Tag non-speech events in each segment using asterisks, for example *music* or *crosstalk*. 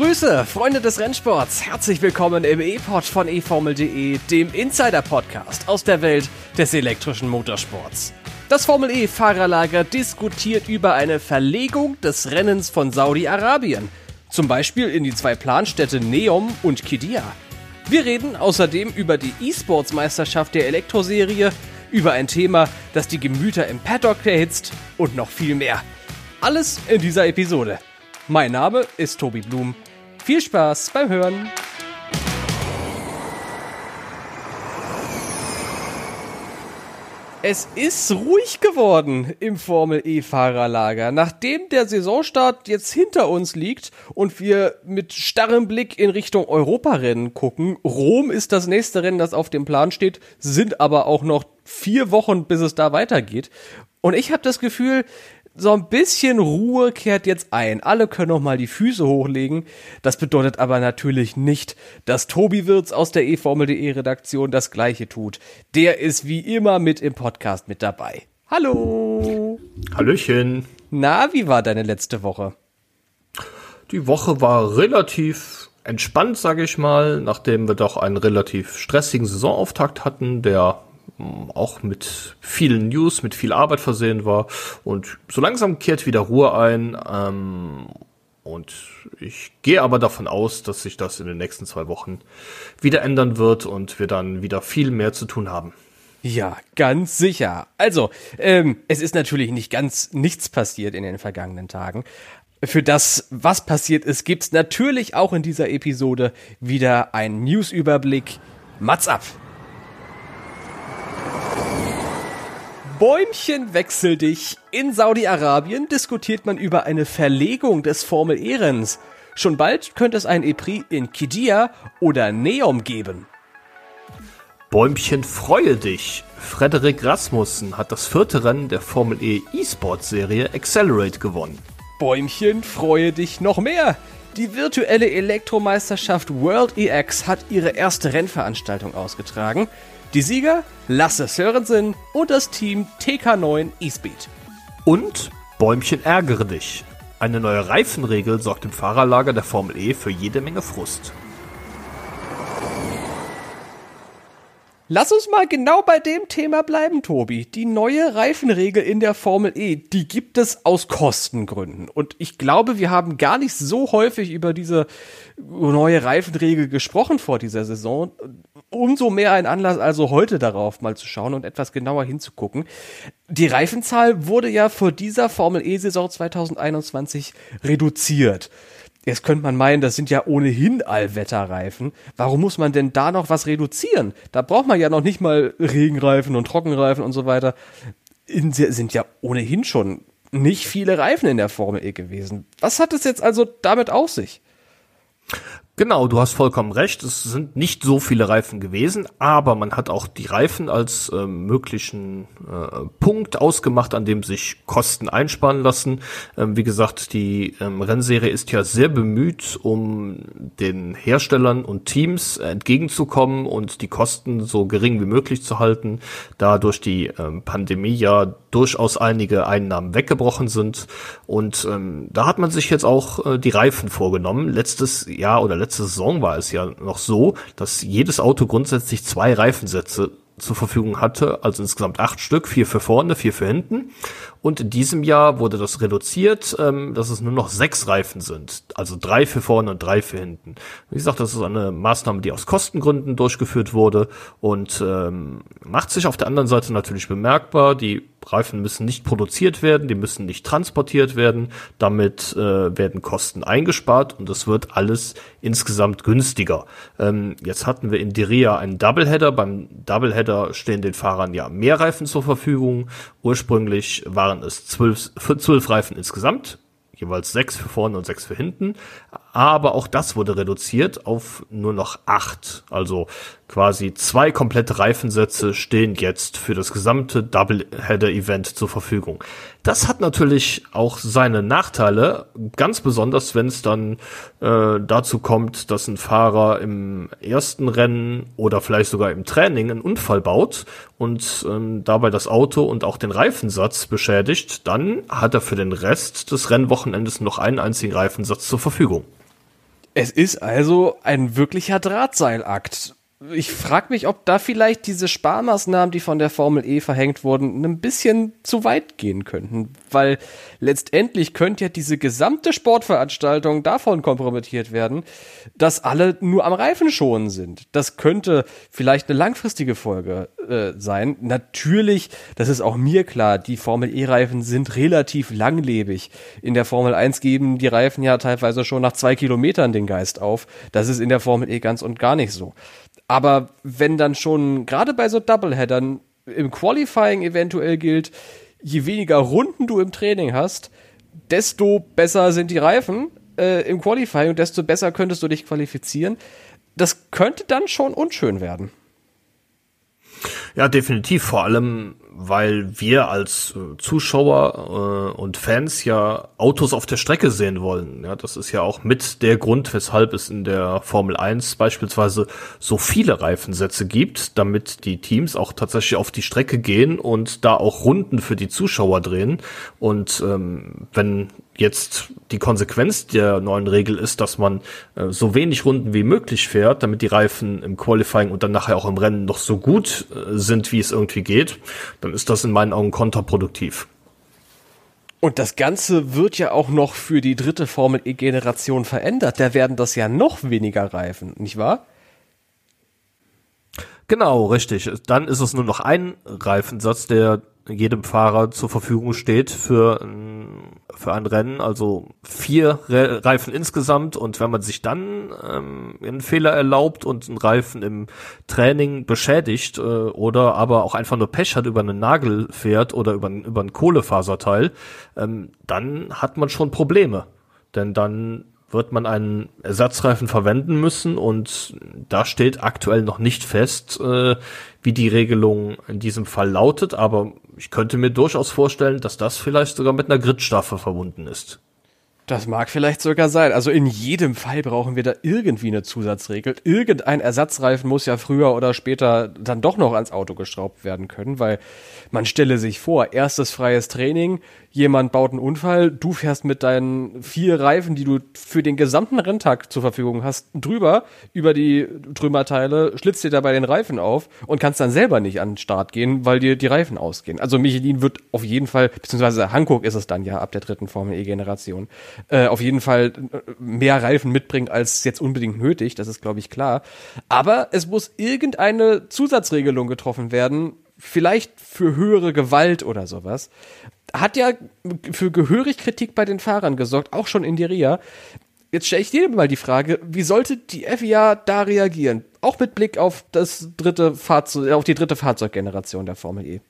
Grüße, Freunde des Rennsports. Herzlich willkommen im E-Pod von eFormel.de, dem Insider-Podcast aus der Welt des elektrischen Motorsports. Das Formel E-Fahrerlager diskutiert über eine Verlegung des Rennens von Saudi-Arabien. Zum Beispiel in die zwei Planstädte Neom und Kidia. Wir reden außerdem über die E-Sports-Meisterschaft der Elektroserie, über ein Thema, das die Gemüter im Paddock erhitzt und noch viel mehr. Alles in dieser Episode. Mein Name ist Tobi Blum. Viel Spaß beim Hören. Es ist ruhig geworden im Formel E-Fahrerlager. Nachdem der Saisonstart jetzt hinter uns liegt und wir mit starrem Blick in Richtung Europarennen gucken, Rom ist das nächste Rennen, das auf dem Plan steht, sind aber auch noch vier Wochen, bis es da weitergeht. Und ich habe das Gefühl, so ein bisschen Ruhe kehrt jetzt ein. Alle können noch mal die Füße hochlegen. Das bedeutet aber natürlich nicht, dass Tobi Wirz aus der eFormel.de Redaktion das gleiche tut. Der ist wie immer mit im Podcast mit dabei. Hallo. Hallöchen. Na, wie war deine letzte Woche? Die Woche war relativ entspannt, sage ich mal, nachdem wir doch einen relativ stressigen Saisonauftakt hatten, der auch mit vielen News, mit viel Arbeit versehen war. Und so langsam kehrt wieder Ruhe ein. Ähm, und ich gehe aber davon aus, dass sich das in den nächsten zwei Wochen wieder ändern wird und wir dann wieder viel mehr zu tun haben. Ja, ganz sicher. Also, ähm, es ist natürlich nicht ganz nichts passiert in den vergangenen Tagen. Für das, was passiert ist, gibt's natürlich auch in dieser Episode wieder einen Newsüberblick. Mats ab! Bäumchen wechsel dich. In Saudi-Arabien diskutiert man über eine Verlegung des Formel-E-Rennens. Schon bald könnte es ein EPRI in Kidia oder Neom geben. Bäumchen freue dich. Frederik Rasmussen hat das vierte Rennen der Formel E E-Sport-Serie Accelerate gewonnen. Bäumchen freue dich noch mehr. Die virtuelle Elektromeisterschaft World EX hat ihre erste Rennveranstaltung ausgetragen. Die Sieger Lasse Sörensen und das Team TK9 eSpeed. Und Bäumchen ärgere dich. Eine neue Reifenregel sorgt im Fahrerlager der Formel E für jede Menge Frust. Lass uns mal genau bei dem Thema bleiben, Tobi. Die neue Reifenregel in der Formel E, die gibt es aus Kostengründen. Und ich glaube, wir haben gar nicht so häufig über diese neue Reifenregel gesprochen vor dieser Saison. Umso mehr ein Anlass also heute darauf mal zu schauen und etwas genauer hinzugucken. Die Reifenzahl wurde ja vor dieser Formel E-Saison 2021 reduziert. Jetzt könnte man meinen, das sind ja ohnehin Allwetterreifen. Warum muss man denn da noch was reduzieren? Da braucht man ja noch nicht mal Regenreifen und Trockenreifen und so weiter. In, sind ja ohnehin schon nicht viele Reifen in der Formel E gewesen. Was hat es jetzt also damit auf sich? Genau, du hast vollkommen recht. Es sind nicht so viele Reifen gewesen, aber man hat auch die Reifen als äh, möglichen äh, Punkt ausgemacht, an dem sich Kosten einsparen lassen. Ähm, wie gesagt, die ähm, Rennserie ist ja sehr bemüht, um den Herstellern und Teams entgegenzukommen und die Kosten so gering wie möglich zu halten, da durch die ähm, Pandemie ja durchaus einige Einnahmen weggebrochen sind. Und ähm, da hat man sich jetzt auch äh, die Reifen vorgenommen. Letztes Jahr oder letzte Saison war es ja noch so, dass jedes Auto grundsätzlich zwei Reifensätze zur Verfügung hatte, also insgesamt acht Stück, vier für vorne, vier für hinten. Und in diesem Jahr wurde das reduziert, ähm, dass es nur noch sechs Reifen sind. Also drei für vorne und drei für hinten. Wie gesagt, das ist eine Maßnahme, die aus Kostengründen durchgeführt wurde und ähm, macht sich auf der anderen Seite natürlich bemerkbar. Die Reifen müssen nicht produziert werden, die müssen nicht transportiert werden. Damit äh, werden Kosten eingespart und es wird alles insgesamt günstiger. Ähm, jetzt hatten wir in Diria einen Doubleheader. Beim Doubleheader stehen den Fahrern ja mehr Reifen zur Verfügung. Ursprünglich waren es zwölf, zwölf Reifen insgesamt jeweils sechs für vorne und sechs für hinten. Aber auch das wurde reduziert auf nur noch acht. Also quasi zwei komplette Reifensätze stehen jetzt für das gesamte Doubleheader-Event zur Verfügung. Das hat natürlich auch seine Nachteile, ganz besonders wenn es dann äh, dazu kommt, dass ein Fahrer im ersten Rennen oder vielleicht sogar im Training einen Unfall baut und ähm, dabei das Auto und auch den Reifensatz beschädigt, dann hat er für den Rest des Rennwochenendes noch einen einzigen Reifensatz zur Verfügung. Es ist also ein wirklicher Drahtseilakt ich frage mich, ob da vielleicht diese Sparmaßnahmen, die von der Formel E verhängt wurden, ein bisschen zu weit gehen könnten. Weil letztendlich könnte ja diese gesamte Sportveranstaltung davon kompromittiert werden, dass alle nur am Reifen schonen sind. Das könnte vielleicht eine langfristige Folge äh, sein. Natürlich, das ist auch mir klar, die Formel E-Reifen sind relativ langlebig. In der Formel 1 geben die Reifen ja teilweise schon nach zwei Kilometern den Geist auf. Das ist in der Formel E ganz und gar nicht so. Aber wenn dann schon, gerade bei so Doubleheadern, im Qualifying eventuell gilt, je weniger Runden du im Training hast, desto besser sind die Reifen äh, im Qualifying und desto besser könntest du dich qualifizieren. Das könnte dann schon unschön werden. Ja, definitiv. Vor allem, weil wir als äh, Zuschauer äh, und Fans ja Autos auf der Strecke sehen wollen. Ja, das ist ja auch mit der Grund, weshalb es in der Formel 1 beispielsweise so viele Reifensätze gibt, damit die Teams auch tatsächlich auf die Strecke gehen und da auch Runden für die Zuschauer drehen. Und ähm, wenn jetzt die Konsequenz der neuen Regel ist, dass man äh, so wenig Runden wie möglich fährt, damit die Reifen im Qualifying und dann nachher auch im Rennen noch so gut äh, sind, wie es irgendwie geht, dann ist das in meinen Augen kontraproduktiv. Und das Ganze wird ja auch noch für die dritte Formel E-Generation verändert. Da werden das ja noch weniger Reifen, nicht wahr? Genau, richtig. Dann ist es nur noch ein Reifensatz, der jedem Fahrer zur Verfügung steht für, für ein Rennen, also vier Re Reifen insgesamt und wenn man sich dann ähm, einen Fehler erlaubt und einen Reifen im Training beschädigt äh, oder aber auch einfach nur Pech hat, über einen Nagel fährt oder über, über ein Kohlefaserteil, ähm, dann hat man schon Probleme. Denn dann wird man einen Ersatzreifen verwenden müssen und da steht aktuell noch nicht fest, äh, wie die Regelung in diesem Fall lautet, aber ich könnte mir durchaus vorstellen, dass das vielleicht sogar mit einer Gridstaffel verbunden ist. Das mag vielleicht sogar sein. Also in jedem Fall brauchen wir da irgendwie eine Zusatzregel. Irgendein Ersatzreifen muss ja früher oder später dann doch noch ans Auto geschraubt werden können, weil man stelle sich vor, erstes freies Training, jemand baut einen Unfall, du fährst mit deinen vier Reifen, die du für den gesamten Renntag zur Verfügung hast, drüber, über die Trümmerteile, schlitzt dir dabei den Reifen auf und kannst dann selber nicht an den Start gehen, weil dir die Reifen ausgehen. Also Michelin wird auf jeden Fall, beziehungsweise Hankook ist es dann ja ab der dritten Formel E-Generation, äh, auf jeden Fall äh, mehr Reifen mitbringen als jetzt unbedingt nötig, das ist glaube ich klar. Aber es muss irgendeine Zusatzregelung getroffen werden, vielleicht für höhere Gewalt oder sowas, hat ja für gehörig Kritik bei den Fahrern gesorgt, auch schon in die RIA. Jetzt stelle ich dir mal die Frage, wie sollte die FIA da reagieren? Auch mit Blick auf das dritte Fahrzeug, auf die dritte Fahrzeuggeneration der Formel E.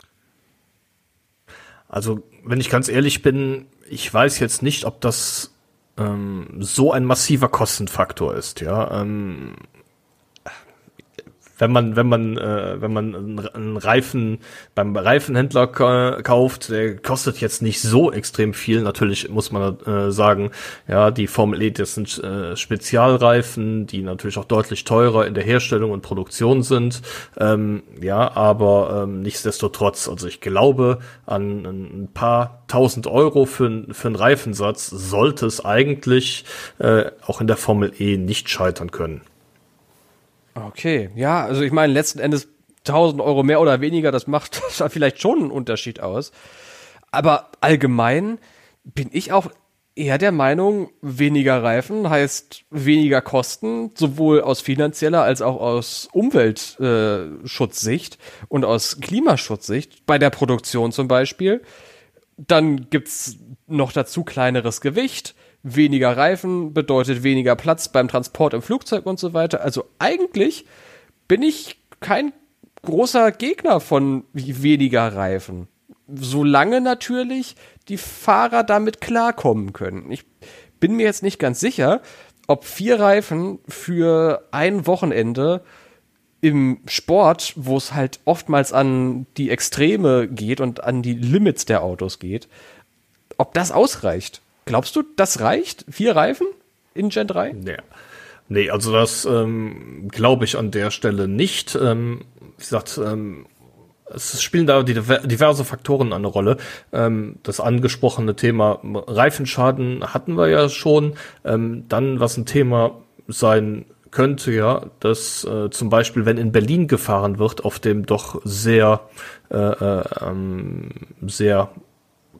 Also, wenn ich ganz ehrlich bin, ich weiß jetzt nicht, ob das ähm, so ein massiver Kostenfaktor ist, ja. Ähm, wenn man, wenn man, äh, wenn man einen Reifen beim Reifenhändler kauft, der kostet jetzt nicht so extrem viel. Natürlich muss man äh, sagen, ja, die Formel E, das sind äh, Spezialreifen, die natürlich auch deutlich teurer in der Herstellung und Produktion sind. Ähm, ja, aber ähm, nichtsdestotrotz, also ich glaube, an ein paar tausend Euro für, für einen Reifensatz sollte es eigentlich äh, auch in der Formel E nicht scheitern können. Okay, ja, also ich meine, letzten Endes 1000 Euro mehr oder weniger, das macht *laughs* vielleicht schon einen Unterschied aus. Aber allgemein bin ich auch eher der Meinung, weniger Reifen heißt weniger Kosten, sowohl aus finanzieller als auch aus Umweltschutzsicht und aus Klimaschutzsicht, bei der Produktion zum Beispiel. Dann gibt's noch dazu kleineres Gewicht weniger Reifen bedeutet weniger Platz beim Transport im Flugzeug und so weiter. Also eigentlich bin ich kein großer Gegner von weniger Reifen. Solange natürlich die Fahrer damit klarkommen können. Ich bin mir jetzt nicht ganz sicher, ob vier Reifen für ein Wochenende im Sport, wo es halt oftmals an die Extreme geht und an die Limits der Autos geht, ob das ausreicht. Glaubst du, das reicht? Vier Reifen in Gen 3? Nee. Nee, also das ähm, glaube ich an der Stelle nicht. Ähm, wie gesagt, ähm, es spielen da diverse Faktoren eine Rolle. Ähm, das angesprochene Thema Reifenschaden hatten wir ja schon. Ähm, dann, was ein Thema sein könnte ja, dass äh, zum Beispiel, wenn in Berlin gefahren wird, auf dem doch sehr, äh, äh, ähm, sehr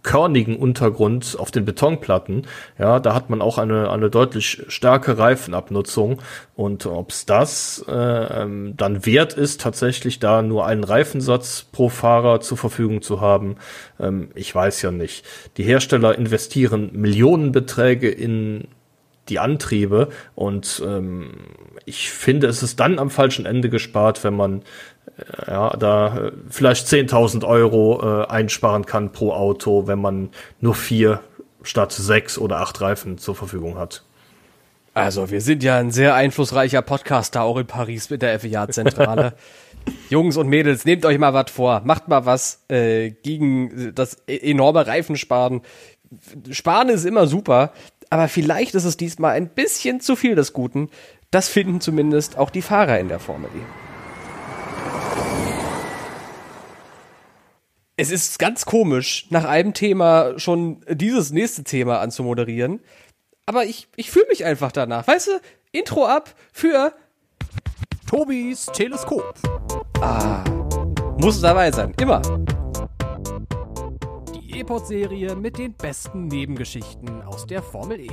körnigen Untergrund auf den Betonplatten, ja, da hat man auch eine, eine deutlich stärkere Reifenabnutzung. Und ob es das äh, ähm, dann wert ist, tatsächlich da nur einen Reifensatz pro Fahrer zur Verfügung zu haben, ähm, ich weiß ja nicht. Die Hersteller investieren Millionenbeträge in die Antriebe. Und ähm, ich finde, es ist dann am falschen Ende gespart, wenn man ja, da äh, vielleicht 10.000 Euro äh, einsparen kann pro Auto, wenn man nur vier statt sechs oder acht Reifen zur Verfügung hat. Also, wir sind ja ein sehr einflussreicher Podcaster auch in Paris mit der FIA-Zentrale. *laughs* Jungs und Mädels, nehmt euch mal was vor, macht mal was äh, gegen das e-, enorme Reifensparen. Sparen ist immer super, aber vielleicht ist es diesmal ein bisschen zu viel des Guten. Das finden zumindest auch die Fahrer in der Formel E. Es ist ganz komisch, nach einem Thema schon dieses nächste Thema anzumoderieren. Aber ich, ich fühle mich einfach danach. Weißt du, Intro ab für Tobis Teleskop. Ah, muss dabei sein, immer. E-Pod-Serie mit den besten Nebengeschichten aus der Formel E.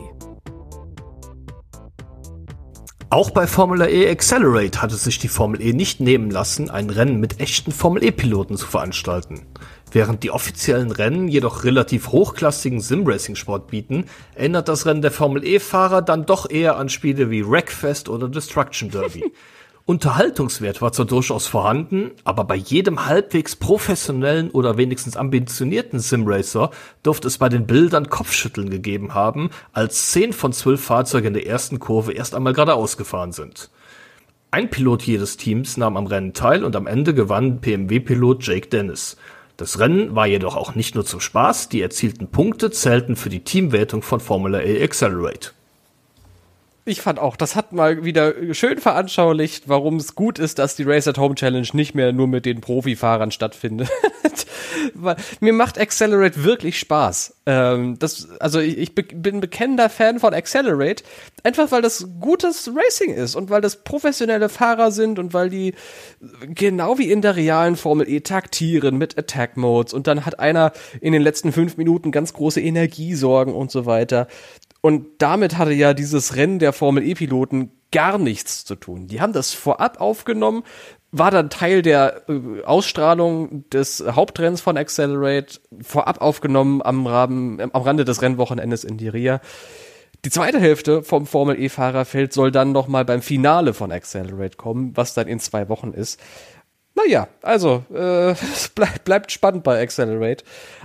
Auch bei Formula E Accelerate hatte sich die Formel E nicht nehmen lassen, ein Rennen mit echten Formel E-Piloten zu veranstalten. Während die offiziellen Rennen jedoch relativ hochklassigen Sim-Racing-Sport bieten, erinnert das Rennen der Formel E-Fahrer dann doch eher an Spiele wie Wreckfest oder Destruction Derby. *laughs* Unterhaltungswert war zwar durchaus vorhanden, aber bei jedem halbwegs professionellen oder wenigstens ambitionierten Simracer durfte es bei den Bildern Kopfschütteln gegeben haben, als zehn von zwölf Fahrzeugen in der ersten Kurve erst einmal geradeaus gefahren sind. Ein Pilot jedes Teams nahm am Rennen teil und am Ende gewann PMW-Pilot Jake Dennis. Das Rennen war jedoch auch nicht nur zum Spaß, die erzielten Punkte zählten für die Teamwertung von Formula E Accelerate. Ich fand auch, das hat mal wieder schön veranschaulicht, warum es gut ist, dass die Race at Home Challenge nicht mehr nur mit den Profifahrern stattfindet. *laughs* Mir macht Accelerate wirklich Spaß. Ähm, das, also ich, ich bin bekennender Fan von Accelerate, einfach weil das gutes Racing ist und weil das professionelle Fahrer sind und weil die genau wie in der realen Formel E taktieren mit Attack Modes und dann hat einer in den letzten fünf Minuten ganz große Energiesorgen und so weiter. Und damit hatte ja dieses Rennen der Formel E-Piloten gar nichts zu tun. Die haben das vorab aufgenommen, war dann Teil der äh, Ausstrahlung des Hauptrenns von Accelerate, vorab aufgenommen am, Rahmen, am Rande des Rennwochenendes in Diria. Die zweite Hälfte vom Formel E-Fahrerfeld soll dann noch mal beim Finale von Accelerate kommen, was dann in zwei Wochen ist. Naja, also, äh, *laughs* bleib, bleibt spannend bei Accelerate.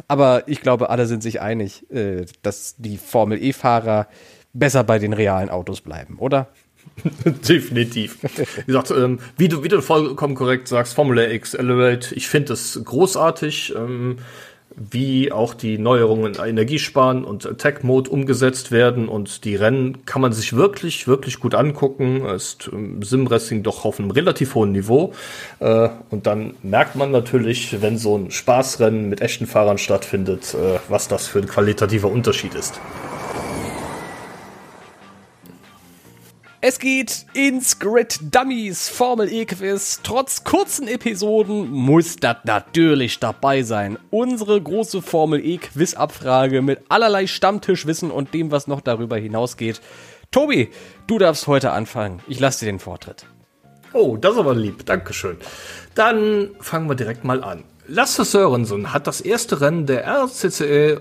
Aber ich glaube, alle sind sich einig, äh, dass die Formel E-Fahrer besser bei den realen Autos bleiben, oder? *laughs* Definitiv. Wie gesagt, ähm, wie, du, wie du vollkommen korrekt sagst, Formula Accelerate, ich finde es großartig. Ähm, wie auch die Neuerungen in Energiesparen und Attack Mode umgesetzt werden und die Rennen kann man sich wirklich, wirklich gut angucken. Ist ähm, Simracing doch auf einem relativ hohen Niveau. Äh, und dann merkt man natürlich, wenn so ein Spaßrennen mit echten Fahrern stattfindet, äh, was das für ein qualitativer Unterschied ist. Es geht ins Grid Dummies Formel E Quiz. Trotz kurzen Episoden muss das natürlich dabei sein. Unsere große Formel E Quiz Abfrage mit allerlei Stammtischwissen und dem, was noch darüber hinausgeht. Tobi, du darfst heute anfangen. Ich lasse dir den Vortritt. Oh, das ist aber lieb. Dankeschön. Dann fangen wir direkt mal an. Lasse Sörensen hat das erste Rennen der RCCO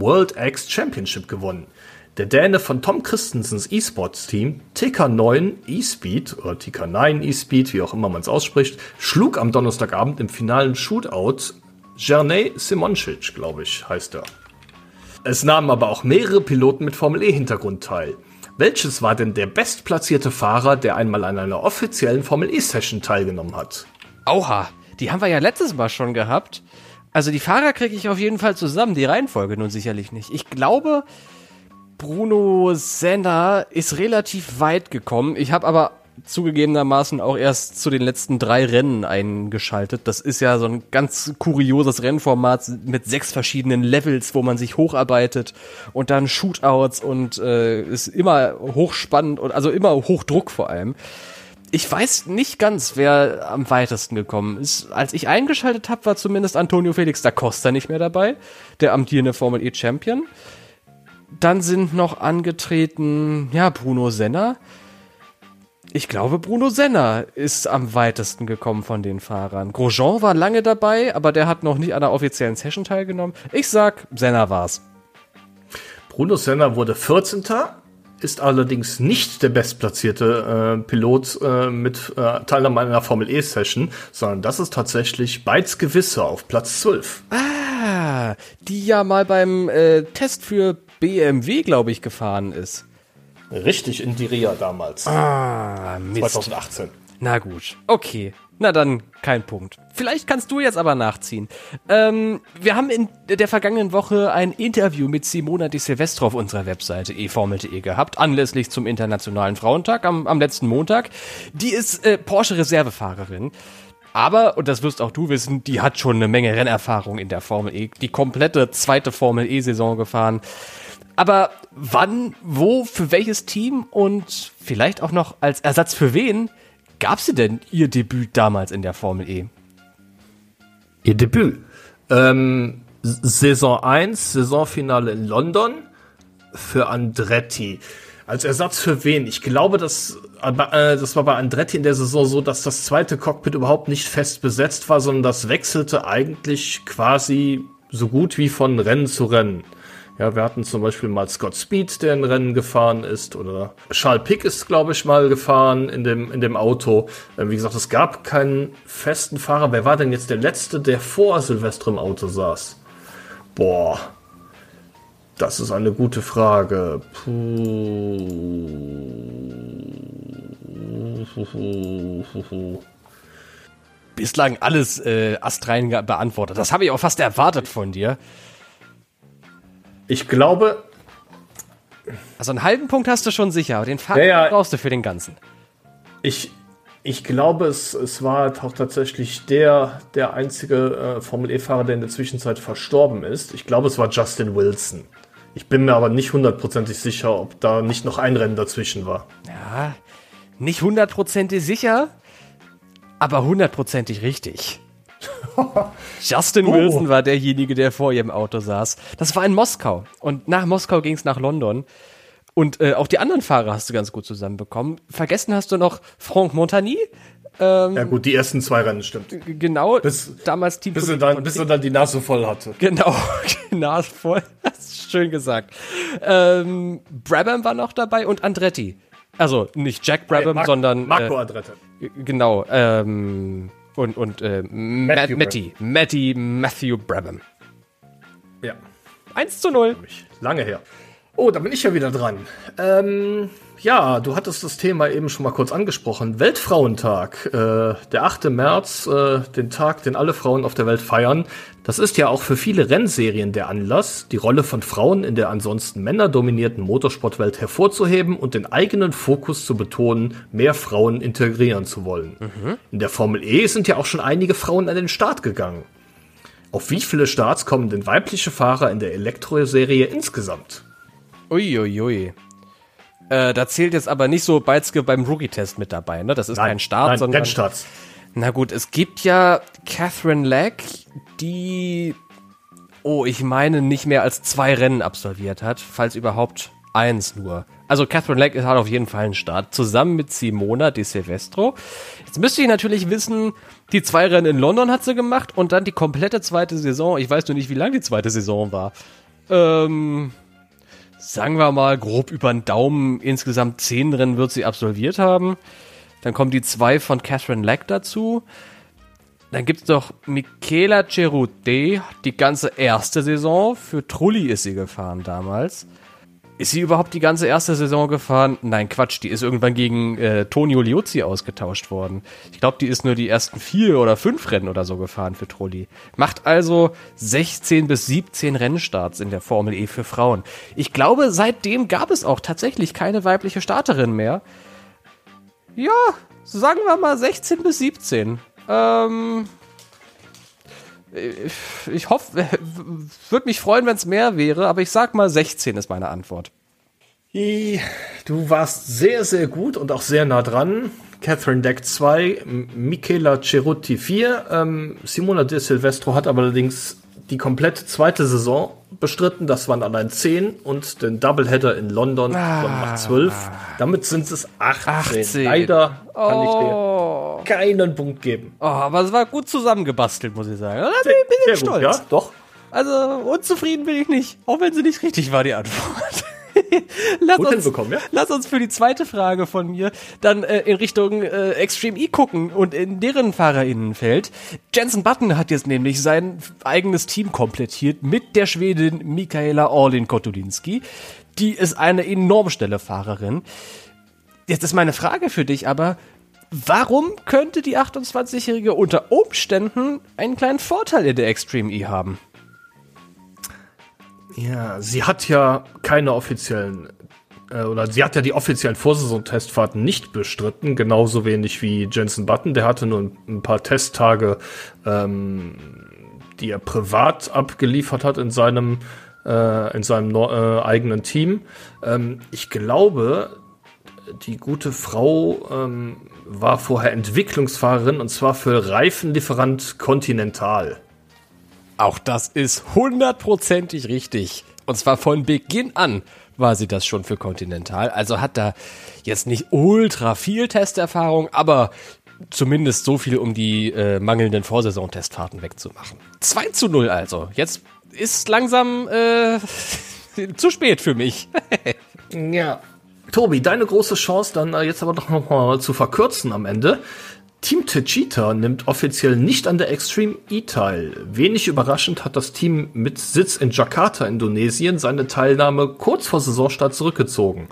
World X Championship gewonnen. Der Däne von Tom Christensens E-Sports-Team, TK9 E-Speed oder TK9 E-Speed, wie auch immer man es ausspricht, schlug am Donnerstagabend im finalen Shootout Jerney Simoncic, glaube ich, heißt er. Es nahmen aber auch mehrere Piloten mit Formel E-Hintergrund teil. Welches war denn der bestplatzierte Fahrer, der einmal an einer offiziellen Formel E-Session teilgenommen hat? Oha, die haben wir ja letztes Mal schon gehabt. Also die Fahrer kriege ich auf jeden Fall zusammen, die Reihenfolge nun sicherlich nicht. Ich glaube, Bruno Senna ist relativ weit gekommen. Ich habe aber zugegebenermaßen auch erst zu den letzten drei Rennen eingeschaltet. Das ist ja so ein ganz kurioses Rennformat mit sechs verschiedenen Levels, wo man sich hocharbeitet und dann Shootouts und äh, ist immer hochspannend und also immer Hochdruck vor allem. Ich weiß nicht ganz, wer am weitesten gekommen ist. Als ich eingeschaltet habe, war zumindest Antonio Felix da Costa nicht mehr dabei, der amtierende Formel E Champion. Dann sind noch angetreten, ja, Bruno Senna. Ich glaube, Bruno Senna ist am weitesten gekommen von den Fahrern. Grosjean war lange dabei, aber der hat noch nicht an der offiziellen Session teilgenommen. Ich sag, Senna war's. Bruno Senna wurde 14 ist allerdings nicht der bestplatzierte äh, Pilot äh, mit äh, Teilnahme einer Formel E-Session, sondern das ist tatsächlich Beiz Gewisse auf Platz 12. Ah, die ja mal beim äh, Test für BMW, glaube ich, gefahren ist. Richtig, in Diria damals. Ah, Mist. 2018. Na gut, okay. Na dann, kein Punkt. Vielleicht kannst du jetzt aber nachziehen. Ähm, wir haben in der vergangenen Woche ein Interview mit Simona Di Silvestro auf unserer Webseite eformel.de gehabt, anlässlich zum Internationalen Frauentag am, am letzten Montag. Die ist äh, Porsche-Reservefahrerin. Aber, und das wirst auch du wissen, die hat schon eine Menge Rennerfahrung in der Formel E. Die komplette zweite Formel E-Saison gefahren. Aber wann, wo, für welches Team und vielleicht auch noch als Ersatz für wen gab sie denn ihr Debüt damals in der Formel E? Ihr Debüt? Ähm, Saison 1, Saisonfinale in London für Andretti. Als Ersatz für wen? Ich glaube, das, äh, das war bei Andretti in der Saison so, dass das zweite Cockpit überhaupt nicht fest besetzt war, sondern das wechselte eigentlich quasi so gut wie von Rennen zu Rennen. Ja, wir hatten zum Beispiel mal Scott Speed, der ein Rennen gefahren ist, oder Charles Pick ist, glaube ich, mal gefahren in dem, in dem Auto. Äh, wie gesagt, es gab keinen festen Fahrer. Wer war denn jetzt der Letzte, der vor Silvestre im Auto saß? Boah, das ist eine gute Frage. Puh. Bislang alles äh, astrein beantwortet. Das habe ich auch fast erwartet von dir. Ich glaube. Also einen halben Punkt hast du schon sicher, aber den Fahrer ja, ja. brauchst du für den ganzen. Ich, ich glaube, es, es war auch tatsächlich der, der einzige äh, Formel E-Fahrer, der in der Zwischenzeit verstorben ist. Ich glaube, es war Justin Wilson. Ich bin mir aber nicht hundertprozentig sicher, ob da nicht noch ein Rennen dazwischen war. Ja, nicht hundertprozentig sicher, aber hundertprozentig richtig. *laughs* Justin oh. Wilson war derjenige, der vor ihrem Auto saß. Das war in Moskau. Und nach Moskau ging es nach London. Und äh, auch die anderen Fahrer hast du ganz gut zusammenbekommen. Vergessen hast du noch Franck Montagny. Ähm, ja gut, die ersten zwei Rennen, stimmt. Genau, bis, damals Team. Bis er, dann, bis er dann die Nase voll hatte. Genau, *laughs* die Nase voll. Das ist schön gesagt. Ähm, Brabham war noch dabei und Andretti. Also nicht Jack Brabham, hey, sondern Marco äh, Andretti. Genau. Ähm, und, und äh, Matthew Matty, Matty Matthew Brabham. Ja. 1 zu 0. Lange her. Oh, da bin ich ja wieder dran. Ähm, ja, du hattest das Thema eben schon mal kurz angesprochen. Weltfrauentag, äh, der 8. März, äh, den Tag, den alle Frauen auf der Welt feiern. Das ist ja auch für viele Rennserien der Anlass, die Rolle von Frauen in der ansonsten männerdominierten Motorsportwelt hervorzuheben und den eigenen Fokus zu betonen, mehr Frauen integrieren zu wollen. Mhm. In der Formel E sind ja auch schon einige Frauen an den Start gegangen. Auf wie viele Starts kommen denn weibliche Fahrer in der Elektro-Serie insgesamt? Uiuiui. Ui, ui. Äh, da zählt jetzt aber nicht so Beizke beim Rookie-Test mit dabei, ne? Das ist nein, kein Start, nein, sondern. Rennstarts. Na gut, es gibt ja Catherine Leck, die, oh, ich meine, nicht mehr als zwei Rennen absolviert hat, falls überhaupt eins nur. Also Catherine Leck hat auf jeden Fall einen Start, zusammen mit Simona Di Silvestro. Jetzt müsste ich natürlich wissen, die zwei Rennen in London hat sie gemacht und dann die komplette zweite Saison. Ich weiß nur nicht, wie lang die zweite Saison war. Ähm, sagen wir mal, grob über den Daumen, insgesamt zehn Rennen wird sie absolviert haben. Dann kommen die zwei von Catherine Leck dazu. Dann gibt es noch Michela Cerute, die ganze erste Saison. Für Trulli ist sie gefahren damals. Ist sie überhaupt die ganze erste Saison gefahren? Nein, Quatsch, die ist irgendwann gegen äh, Tonio Liuzzi ausgetauscht worden. Ich glaube, die ist nur die ersten vier oder fünf Rennen oder so gefahren für Trulli. Macht also 16 bis 17 Rennstarts in der Formel E für Frauen. Ich glaube, seitdem gab es auch tatsächlich keine weibliche Starterin mehr. Ja, sagen wir mal 16 bis 17. Ähm, ich hoffe, würde mich freuen, wenn es mehr wäre, aber ich sag mal 16 ist meine Antwort. Du warst sehr, sehr gut und auch sehr nah dran. Catherine Deck 2, Michela Cerutti 4. Ähm, Simona De Silvestro hat aber allerdings die komplette zweite Saison bestritten. Das waren allein 10 und den Doubleheader in London ah. macht 12. Damit sind es 18. 18. Leider kann oh. ich dir keinen Punkt geben. Oh, aber es war gut zusammengebastelt, muss ich sagen. Da bin ich stolz. Gut, ja, doch. Also unzufrieden bin ich nicht, auch wenn sie nicht richtig war, die Antwort. *laughs* lass, Gut uns, ja? lass uns für die zweite Frage von mir dann äh, in Richtung äh, Extreme E gucken und in deren FahrerInnenfeld. Jensen Button hat jetzt nämlich sein eigenes Team komplettiert mit der Schwedin Michaela Orlin Kotulinski. Die ist eine enorm schnelle Fahrerin. Jetzt ist meine Frage für dich aber, warum könnte die 28-Jährige unter Umständen einen kleinen Vorteil in der Extreme E haben? Ja, sie hat ja keine offiziellen äh, oder sie hat ja die offiziellen Vorsaison-Testfahrten nicht bestritten, genauso wenig wie Jensen Button. Der hatte nur ein, paar Testtage, ähm, die er privat abgeliefert hat in seinem äh, in seinem äh, eigenen Team. Ähm, ich glaube, die gute Frau ähm, war vorher Entwicklungsfahrerin und zwar für Reifenlieferant Continental. Auch das ist hundertprozentig richtig. Und zwar von Beginn an war sie das schon für Continental. Also hat da jetzt nicht ultra viel Testerfahrung, aber zumindest so viel, um die äh, mangelnden Vorsaison-Testfahrten wegzumachen. 2 zu 0 also. Jetzt ist langsam äh, *laughs* zu spät für mich. *laughs* ja. Tobi, deine große Chance dann äh, jetzt aber doch noch mal zu verkürzen am Ende. Team Techita nimmt offiziell nicht an der Extreme E teil. Wenig überraschend hat das Team mit Sitz in Jakarta, Indonesien, seine Teilnahme kurz vor Saisonstart zurückgezogen.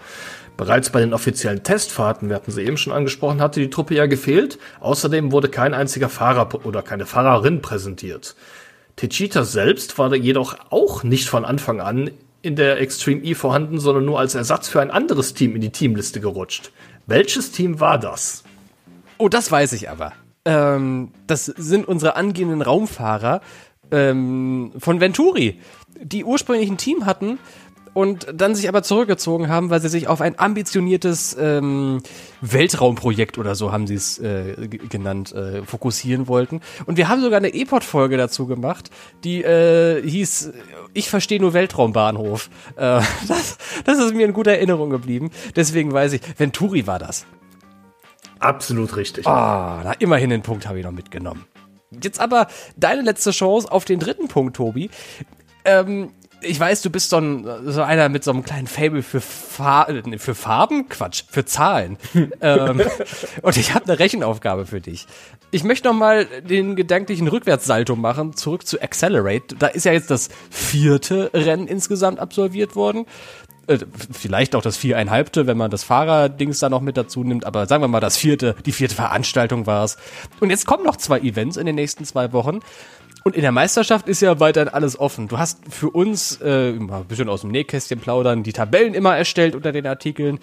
Bereits bei den offiziellen Testfahrten, wir hatten sie eben schon angesprochen, hatte die Truppe ja gefehlt. Außerdem wurde kein einziger Fahrer oder keine Fahrerin präsentiert. Techita selbst war jedoch auch nicht von Anfang an in der Extreme E vorhanden, sondern nur als Ersatz für ein anderes Team in die Teamliste gerutscht. Welches Team war das? Oh, das weiß ich aber. Ähm, das sind unsere angehenden Raumfahrer ähm, von Venturi, die ursprünglich ein Team hatten und dann sich aber zurückgezogen haben, weil sie sich auf ein ambitioniertes ähm, Weltraumprojekt oder so haben sie es äh, genannt, äh, fokussieren wollten. Und wir haben sogar eine E-Pod-Folge dazu gemacht, die äh, hieß Ich verstehe nur Weltraumbahnhof. Äh, *laughs* das, das ist mir in guter Erinnerung geblieben. Deswegen weiß ich, Venturi war das. Absolut richtig. Ah, na, immerhin den Punkt habe ich noch mitgenommen. Jetzt aber deine letzte Chance auf den dritten Punkt, Tobi. Ähm, ich weiß, du bist so, ein, so einer mit so einem kleinen Fable für, Fa äh, für Farben, Quatsch, für Zahlen. *laughs* ähm, und ich habe eine Rechenaufgabe für dich. Ich möchte noch mal den gedanklichen Rückwärtssalto machen, zurück zu Accelerate. Da ist ja jetzt das vierte Rennen insgesamt absolviert worden. Äh, vielleicht auch das viereinhalbte, wenn man das Fahrerdings da noch mit dazu nimmt, aber sagen wir mal das vierte, die vierte Veranstaltung war es. Und jetzt kommen noch zwei Events in den nächsten zwei Wochen. Und in der Meisterschaft ist ja weiterhin alles offen. Du hast für uns äh, ein bisschen aus dem Nähkästchen plaudern, die Tabellen immer erstellt unter den Artikeln.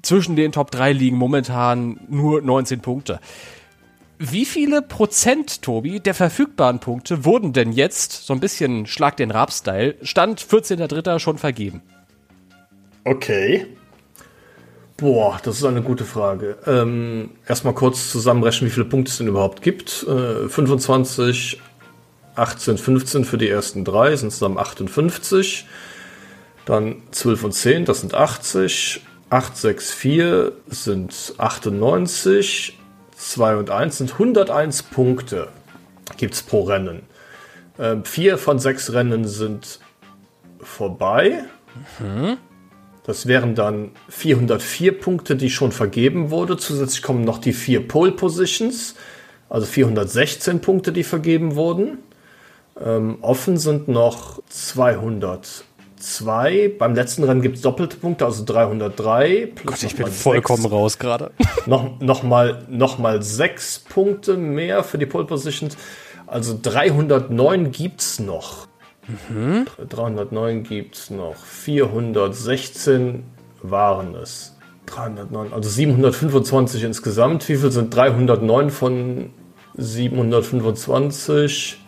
Zwischen den Top 3 liegen momentan nur 19 Punkte. Wie viele Prozent, Tobi, der verfügbaren Punkte wurden denn jetzt, so ein bisschen Schlag den Rab-Style, Stand 14.3. schon vergeben? Okay. Boah, das ist eine gute Frage. Ähm, erstmal kurz zusammenrechnen, wie viele Punkte es denn überhaupt gibt. Äh, 25, 18, 15 für die ersten drei sind zusammen 58. Dann 12 und 10, das sind 80. 8, 6, 4 sind 98. 2 und 1 sind 101 Punkte. Gibt es pro Rennen. Ähm, vier von sechs Rennen sind vorbei. Mhm. Das wären dann 404 Punkte, die schon vergeben wurde. Zusätzlich kommen noch die vier Pole Positions, also 416 Punkte, die vergeben wurden. Ähm, offen sind noch 202. Beim letzten Rennen gibt es doppelte Punkte, also 303. Gott, ich bin vollkommen 6. raus gerade. *laughs* noch, noch, mal, noch mal sechs Punkte mehr für die Pole Positions. Also 309 gibt es noch. Mhm. 309 gibt es noch. 416 waren es. 309, also 725 insgesamt. Wie viel sind 309 von 725?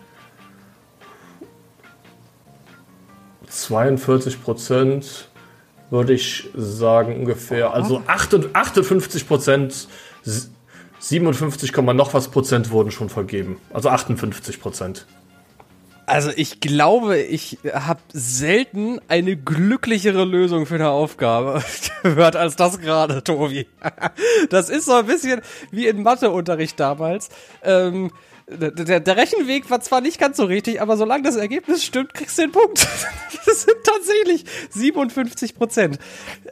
42 Prozent würde ich sagen ungefähr. Also 58 Prozent, 57, noch was Prozent wurden schon vergeben. Also 58 Prozent. Also ich glaube, ich habe selten eine glücklichere Lösung für eine Aufgabe *laughs* gehört als das gerade, Tobi. *laughs* Das ist so ein bisschen wie in Matheunterricht damals. Ähm, der, der, Rechenweg war zwar nicht ganz so richtig, aber solange das Ergebnis stimmt, kriegst du den Punkt. *laughs* Das sind tatsächlich 57 Prozent.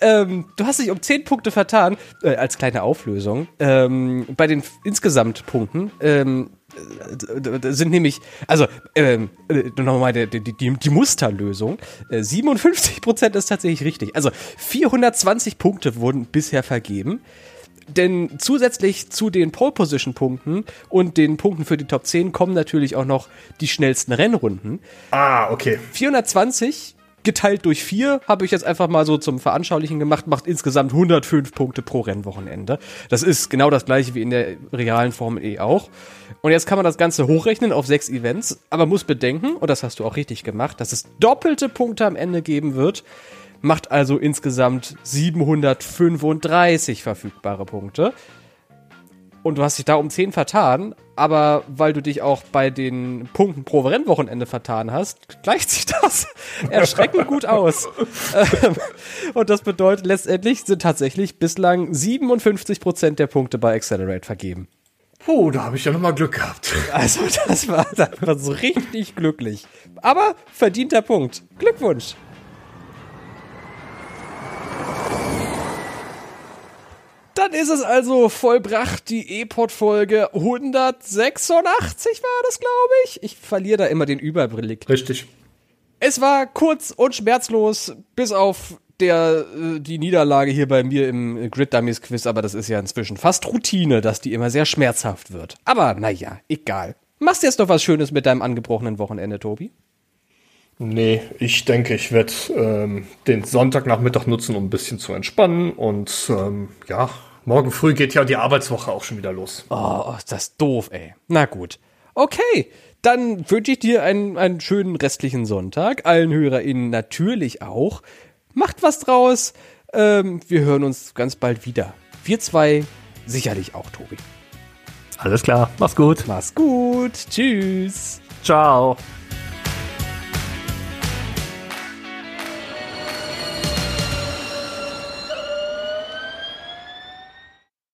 Ähm, du hast dich um 10 Punkte vertan, äh, als kleine Auflösung. Ähm, bei den insgesamt Punkten ähm, äh, sind nämlich, also ähm, äh, nochmal die, die, die, Musterlösung. Äh, 57 Prozent ist tatsächlich richtig. Also 420 Punkte wurden bisher vergeben. Denn zusätzlich zu den Pole Position Punkten und den Punkten für die Top 10 kommen natürlich auch noch die schnellsten Rennrunden. Ah, okay. 420 geteilt durch 4 habe ich jetzt einfach mal so zum Veranschaulichen gemacht, macht insgesamt 105 Punkte pro Rennwochenende. Das ist genau das gleiche wie in der realen Formel E auch. Und jetzt kann man das Ganze hochrechnen auf sechs Events, aber muss bedenken, und das hast du auch richtig gemacht, dass es doppelte Punkte am Ende geben wird macht also insgesamt 735 verfügbare Punkte. Und du hast dich da um 10 vertan, aber weil du dich auch bei den Punkten pro Rennwochenende vertan hast, gleicht sich das *laughs* erschreckend gut aus. *laughs* Und das bedeutet, letztendlich sind tatsächlich bislang 57% der Punkte bei Accelerate vergeben. Puh, da habe ich ja nochmal Glück gehabt. *laughs* Also, das war, das war so richtig glücklich. Aber verdienter Punkt. Glückwunsch. Dann ist es also vollbracht, die E-Pod-Folge 186 war das, glaube ich. Ich verliere da immer den Überblick. Richtig. Es war kurz und schmerzlos, bis auf der, äh, die Niederlage hier bei mir im Grid Dummies Quiz, aber das ist ja inzwischen fast Routine, dass die immer sehr schmerzhaft wird. Aber naja, egal. Machst du jetzt noch was Schönes mit deinem angebrochenen Wochenende, Tobi? Nee, ich denke, ich werde ähm, den Sonntagnachmittag nutzen, um ein bisschen zu entspannen. Und ähm, ja, morgen früh geht ja die Arbeitswoche auch schon wieder los. Oh, das ist doof, ey. Na gut. Okay, dann wünsche ich dir einen, einen schönen restlichen Sonntag. Allen HörerInnen natürlich auch. Macht was draus. Ähm, wir hören uns ganz bald wieder. Wir zwei sicherlich auch, Tobi. Alles klar, mach's gut. Mach's gut. Tschüss. Ciao.